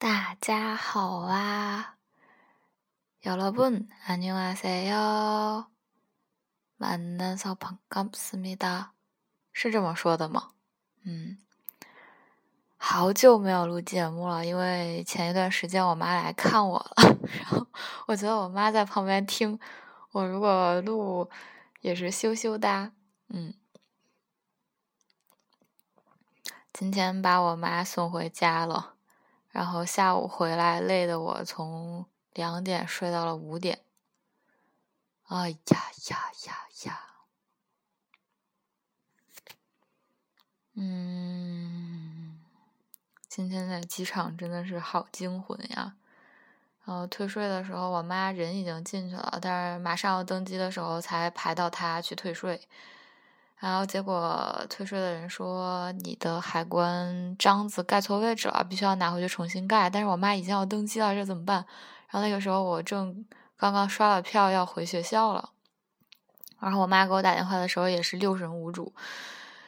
大家好啊！여러분안녕하세요만나서반갑습니다是这么说的吗？嗯，好久没有录节目了，因为前一段时间我妈来看我了，然后我觉得我妈在旁边听我，如果录也是羞羞哒。嗯，今天把我妈送回家了。 然后下午回来，累的我从两点睡到了五点。哎呀呀呀呀！嗯，今天在机场真的是好惊魂呀。然后退税的时候，我妈人已经进去了，但是马上要登机的时候才排到她去退税。然后结果退税的人说你的海关章子盖错位置了，必须要拿回去重新盖。但是我妈已经要登机了，这怎么办？然后那个时候我正刚刚刷了票要回学校了，然后我妈给我打电话的时候也是六神无主。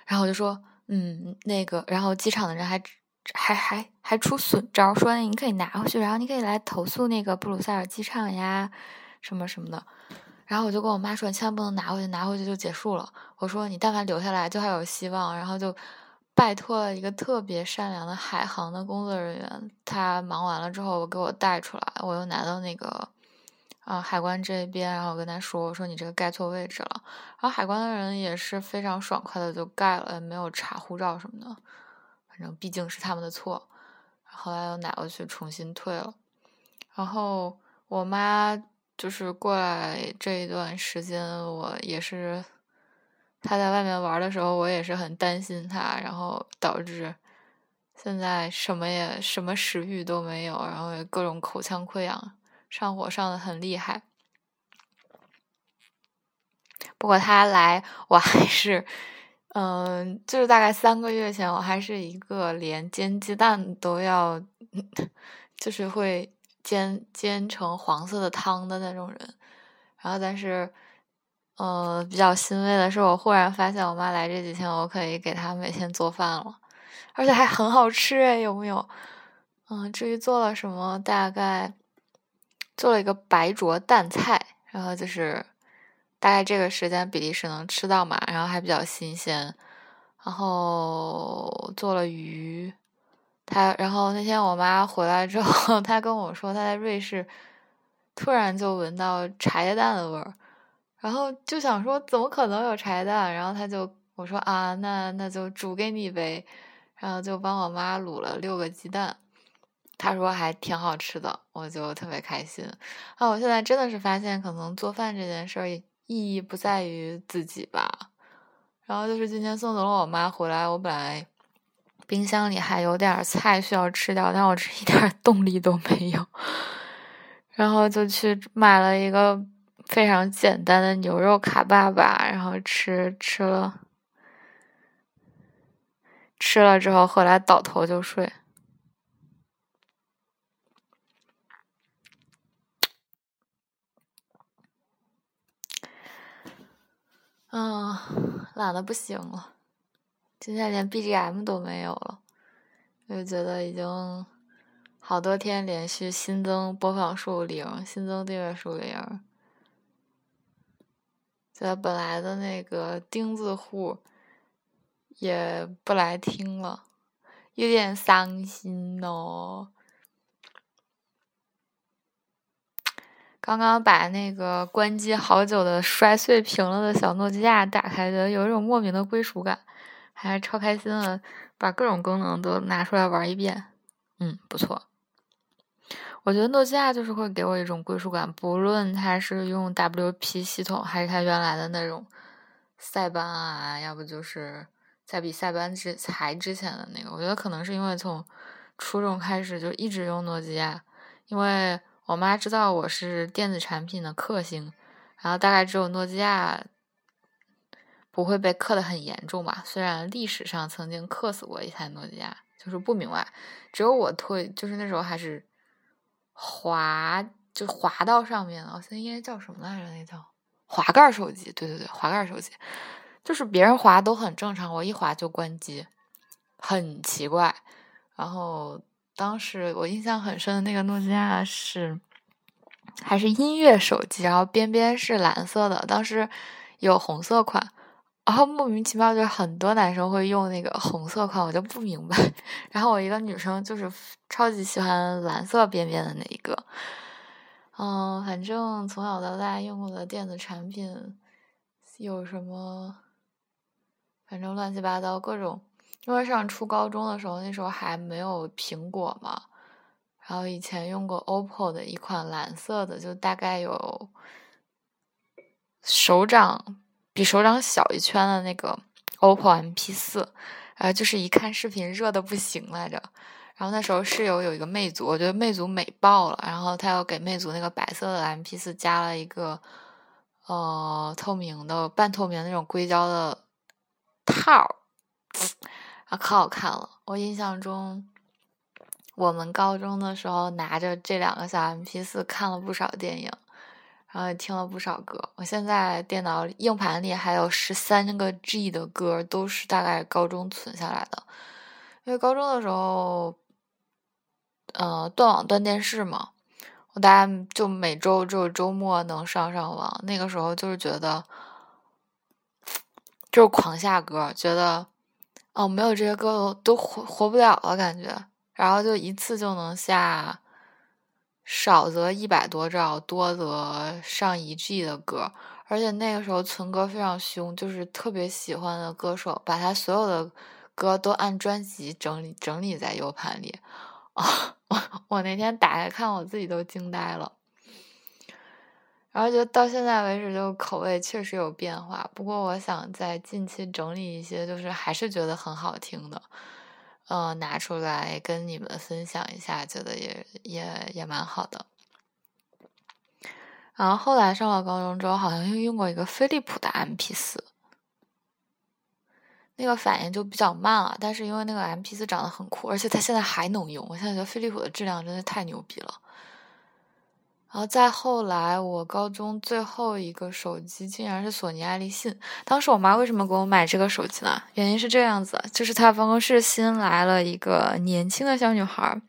然后我就说，嗯，那个，然后机场的人还还还还出损招，说你可以拿回去，然后你可以来投诉那个布鲁塞尔机场呀，什么什么的。然后我就跟我妈说：“你千万不能拿回去，拿回去就结束了。”我说：“你但凡留下来，就还有希望。”然后就拜托了一个特别善良的海航的工作人员，他忙完了之后我给我带出来，我又拿到那个啊海关这边，然后跟他说：“我说你这个盖错位置了。”然后海关的人也是非常爽快的就盖了，没有查护照什么的，反正毕竟是他们的错。后来又拿过去重新退了，然后我妈。就是过来这一段时间，我也是他在外面玩的时候，我也是很担心他，然后导致现在什么也什么食欲都没有，然后也各种口腔溃疡，上火上的很厉害。不过他来，我还是，嗯，就是大概三个月前，我还是一个连煎鸡蛋都要，就是会。煎煎成黄色的汤的那种人，然后但是，呃，比较欣慰的是，我忽然发现我妈来这几天，我可以给她每天做饭了，而且还很好吃哎，有没有？嗯，至于做了什么，大概做了一个白灼蛋菜，然后就是大概这个时间比利时能吃到嘛，然后还比较新鲜，然后做了鱼。他，然后那天我妈回来之后，她跟我说，她在瑞士突然就闻到茶叶蛋的味儿，然后就想说怎么可能有茶叶蛋？然后他就我说啊，那那就煮给你呗，然后就帮我妈卤了六个鸡蛋，他说还挺好吃的，我就特别开心。啊，我现在真的是发现，可能做饭这件事儿意义不在于自己吧。然后就是今天送走了我妈回来，我本来。冰箱里还有点菜需要吃掉，但我是一点动力都没有，然后就去买了一个非常简单的牛肉卡爸爸，然后吃吃了，吃了之后后来倒头就睡。嗯，懒得不行了。现在连 BGM 都没有了，我就觉得已经好多天连续新增播放数零，新增订阅数零，觉得本来的那个钉子户也不来听了，有点伤心哦。刚刚把那个关机好久的摔碎屏了的小诺基亚打开，觉得有一种莫名的归属感。还超开心的，把各种功能都拿出来玩一遍，嗯，不错。我觉得诺基亚就是会给我一种归属感，不论它是用 WP 系统，还是它原来的那种塞班啊，要不就是在比塞班之才之前的那个。我觉得可能是因为从初中开始就一直用诺基亚，因为我妈知道我是电子产品的克星，然后大概只有诺基亚。不会被克的很严重吧？虽然历史上曾经克死过一台诺基亚，就是不明白，只有我退，就是那时候还是滑，就滑到上面了。我现在应该叫什么来着？那叫滑盖手机。对对对，滑盖手机，就是别人滑都很正常，我一滑就关机，很奇怪。然后当时我印象很深的那个诺基亚是还是音乐手机，然后边边是蓝色的，当时有红色款。然后莫名其妙，就很多男生会用那个红色款，我就不明白。然后我一个女生就是超级喜欢蓝色边边的那一个。嗯，反正从小到大用过的电子产品有什么，反正乱七八糟各种。因为上初高中的时候，那时候还没有苹果嘛，然后以前用过 OPPO 的一款蓝色的，就大概有手掌。比手掌小一圈的那个 OPPO MP 四，呃，就是一看视频热的不行来着。然后那时候室友有一个魅族，我觉得魅族美爆了。然后他又给魅族那个白色的 MP 四加了一个呃透明的半透明那种硅胶的套儿，啊，可好看了。我印象中，我们高中的时候拿着这两个小 MP 四看了不少电影。然后也听了不少歌，我现在电脑硬盘里还有十三个 G 的歌，都是大概高中存下来的。因为高中的时候，呃，断网断电视嘛，我大概就每周只有周末能上上网。那个时候就是觉得，就是狂下歌，觉得哦，没有这些歌都活活不了了感觉，然后就一次就能下。少则一百多兆，多则上一 G 的歌，而且那个时候存歌非常凶，就是特别喜欢的歌手，把他所有的歌都按专辑整理整理在 U 盘里。啊，我我那天打开看，我自己都惊呆了。然后就到现在为止，就口味确实有变化。不过我想在近期整理一些，就是还是觉得很好听的。嗯，拿出来跟你们分享一下，觉得也也也蛮好的。然后后来上了高中之后，好像又用过一个飞利浦的 MP 四，那个反应就比较慢了。但是因为那个 MP 四长得很酷，而且它现在还能用，我现在觉得飞利浦的质量真的太牛逼了。然后再后来，我高中最后一个手机竟然是索尼爱立信。当时我妈为什么给我买这个手机呢？原因是这样子，就是她办公室新来了一个年轻的小女孩。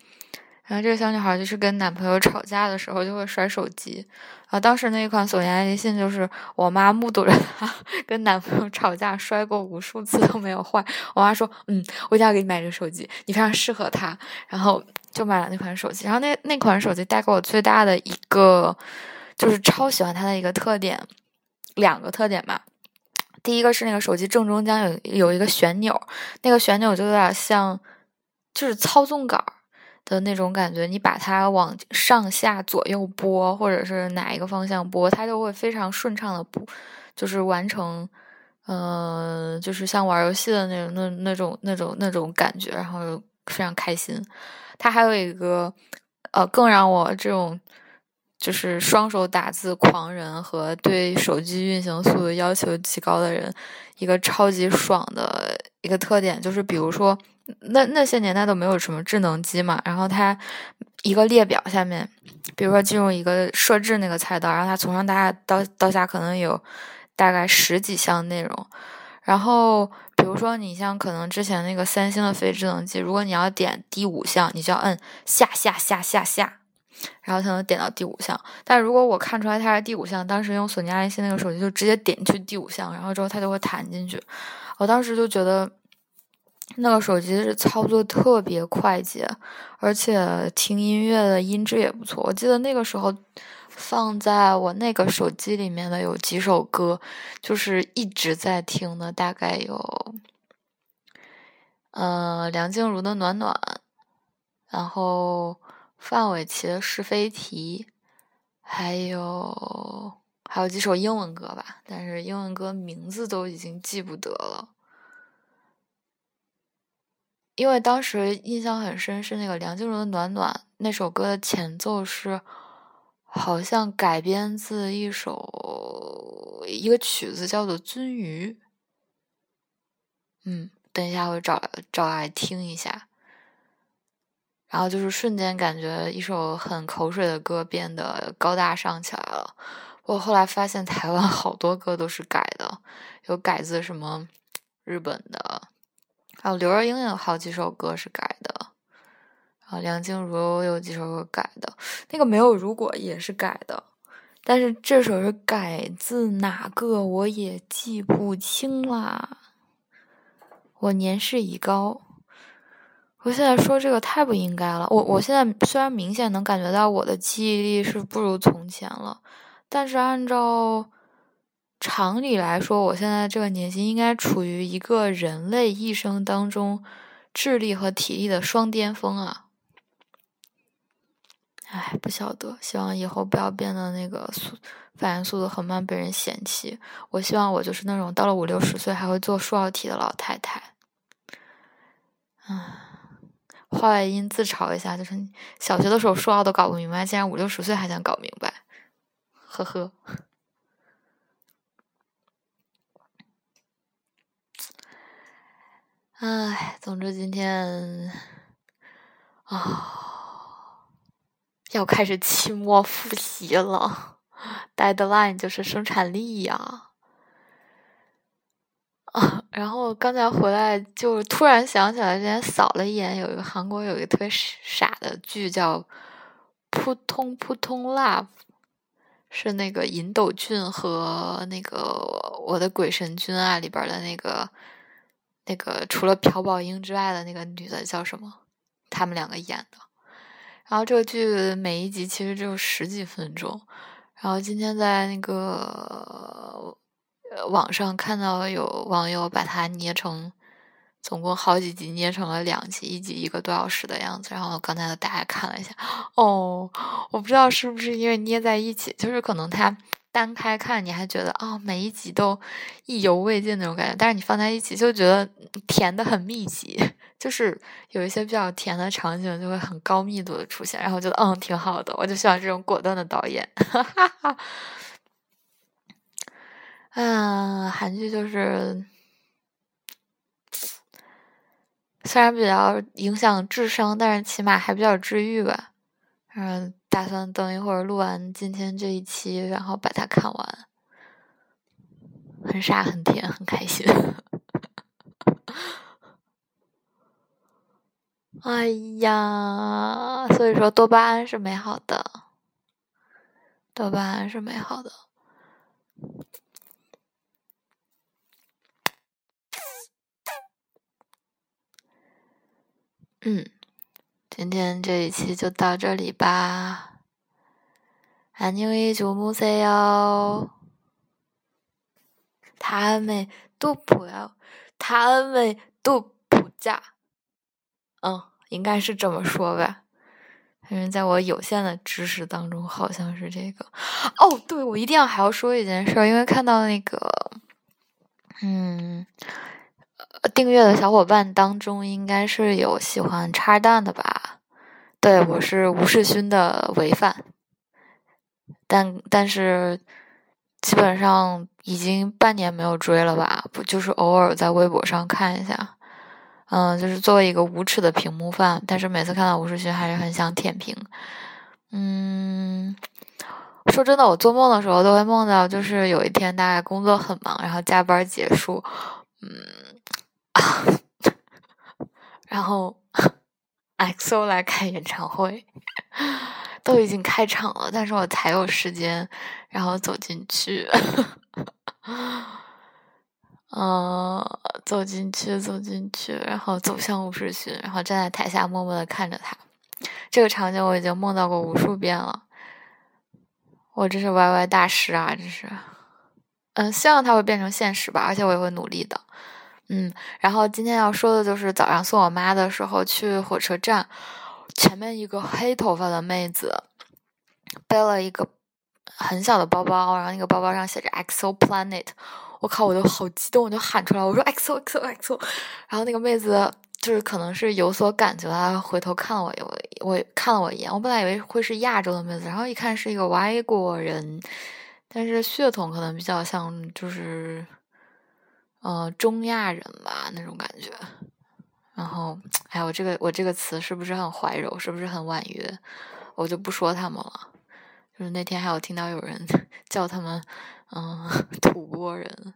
然后这个小女孩就是跟男朋友吵架的时候就会摔手机，啊，当时那一款索尼爱立信就是我妈目睹着她 跟男朋友吵架摔过无数次都没有坏，我妈说，嗯，我一定要给你买这个手机，你非常适合她，然后就买了那款手机。然后那那款手机带给我最大的一个就是超喜欢它的一个特点，两个特点吧。第一个是那个手机正中间有有一个旋钮，那个旋钮就有点像就是操纵杆。的那种感觉，你把它往上下左右拨，或者是哪一个方向拨，它就会非常顺畅的不，就是完成，嗯，就是像玩游戏的那种那那种那种那种感觉，然后非常开心。它还有一个，呃，更让我这种就是双手打字狂人和对手机运行速度要求极高的人，一个超级爽的一个特点，就是比如说。那那些年代都没有什么智能机嘛，然后它一个列表下面，比如说进入一个设置那个菜单，然后它从上大到到下可能有大概十几项内容，然后比如说你像可能之前那个三星的非智能机，如果你要点第五项，你就要摁下下下下下，然后才能点到第五项。但如果我看出来它是第五项，当时用索尼爱立信那个手机就直接点去第五项，然后之后它就会弹进去，我当时就觉得。那个手机是操作特别快捷，而且听音乐的音质也不错。我记得那个时候放在我那个手机里面的有几首歌，就是一直在听的，大概有，呃，梁静茹的《暖暖》，然后范玮琪的《是非题》，还有还有几首英文歌吧，但是英文歌名字都已经记不得了。因为当时印象很深，是那个梁静茹的《暖暖》那首歌的前奏是，好像改编自一首一个曲子，叫做《鳟鱼》。嗯，等一下我找找来听一下。然后就是瞬间感觉一首很口水的歌变得高大上起来了。我后来发现台湾好多歌都是改的，有改自什么日本的。还有刘若英有好几首歌是改的，然后梁静茹有几首歌改的，那个没有如果也是改的，但是这首是改自哪个我也记不清啦。我年事已高，我现在说这个太不应该了。我我现在虽然明显能感觉到我的记忆力是不如从前了，但是按照常理来说，我现在这个年纪应该处于一个人类一生当中智力和体力的双巅峰啊。哎，不晓得，希望以后不要变得那个速反应速度很慢，被人嫌弃。我希望我就是那种到了五六十岁还会做数奥题的老太太。啊，话外音自嘲一下，就是小学的时候数学都搞不明白，竟然五六十岁还想搞明白，呵呵。哎，总之今天啊。要开始期末复习了，deadline 就是生产力呀。啊，然后刚才回来就突然想起来，之前扫了一眼，有一个韩国有一个特别傻的剧叫《扑通扑通 Love》，是那个尹斗俊和那个《我的鬼神君》啊里边的那个那个除了朴宝英之外的那个女的叫什么？他们两个演的。然后这个剧每一集其实只有十几分钟，然后今天在那个网上看到有网友把它捏成，总共好几集捏成了两集，一集一个多小时的样子。然后刚才大家看了一下，哦，我不知道是不是因为捏在一起，就是可能它单开看你还觉得啊每一集都意犹未尽那种感觉，但是你放在一起就觉得甜的很密集。就是有一些比较甜的场景，就会很高密度的出现，然后觉得嗯挺好的，我就喜欢这种果断的导演。嗯，韩剧就是虽然比较影响智商，但是起码还比较治愈吧。嗯，打算等一会儿录完今天这一期，然后把它看完。很傻，很甜，很开心。哎呀，所以说多巴胺是美好的，多巴胺是美好的。嗯，今天这一期就到这里吧。안녕히주무세 요。 다음에또보 요。 다음에또보 자。 嗯。应该是这么说吧，反正在我有限的知识当中，好像是这个。哦，对，我一定要还要说一件事，因为看到那个，嗯， 订阅的小伙伴当中，应该是有喜欢叉蛋的吧？对，我是吴世勋的违犯，但但是基本上已经半年没有追了吧？不就是偶尔在微博上看一下。嗯，就是作为一个无耻的屏幕饭，但是每次看到吴世勋还是很想舔屏。嗯，说真的，我做梦的时候都会梦到，就是有一天大概工作很忙，然后加班结束，嗯，啊 然后 XO 来开演唱会，都已经开场了，但是我才有时间，然后走进去。嗯，走进去，走进去，然后走向吴世勋，然后站在台下默默的看着他。这个场景我已经梦到过无数遍了。我这是 YY 大师啊，这是。嗯，希望它会变成现实吧，而且我也会努力的。嗯，然后今天要说的就是早上送我妈的时候，去火车站，前面一个黑头发的妹子背了一个很小的包包，然后那个包包上写着 XO Planet。我靠！我都好激动，我就喊出来，我说 “xo xo xo”，然后那个妹子就是可能是有所感觉，她回头看了我，我我看了我一眼。我本来以为会是亚洲的妹子，然后一看是一个外国人，但是血统可能比较像，就是呃，中亚人吧，那种感觉。然后，哎，我这个我这个词是不是很怀柔，是不是很婉约，我就不说他们了。就是那天还有听到有人 叫他们嗯土蕃人，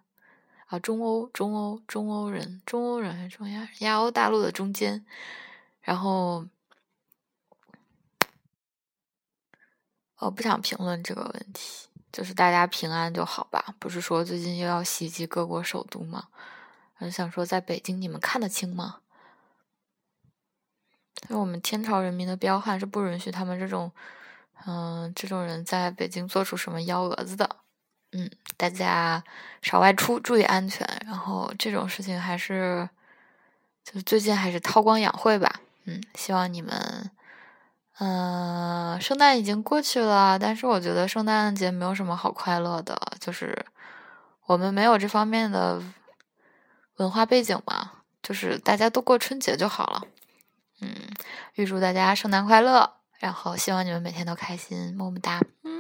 啊，中欧中欧中欧人，中欧人还是中亚亚欧大陆的中间。然后我不想评论这个问题。就是大家平安就好吧。不是说最近又要袭击各国首都吗？我想说，在北京你们看得清吗？因为我们天朝人民的彪悍是不允许他们这种，嗯，这种人在北京做出什么幺蛾子的。嗯，大家少外出，注意安全。然后这种事情还是，就最近还是韬光养晦吧。嗯，希望你们。嗯，圣诞已经过去了，但是我觉得圣诞节没有什么好快乐的，就是我们没有这方面的文化背景嘛，就是大家都过春节就好了。嗯，预祝大家圣诞快乐，然后希望你们每天都开心，么么哒。嗯。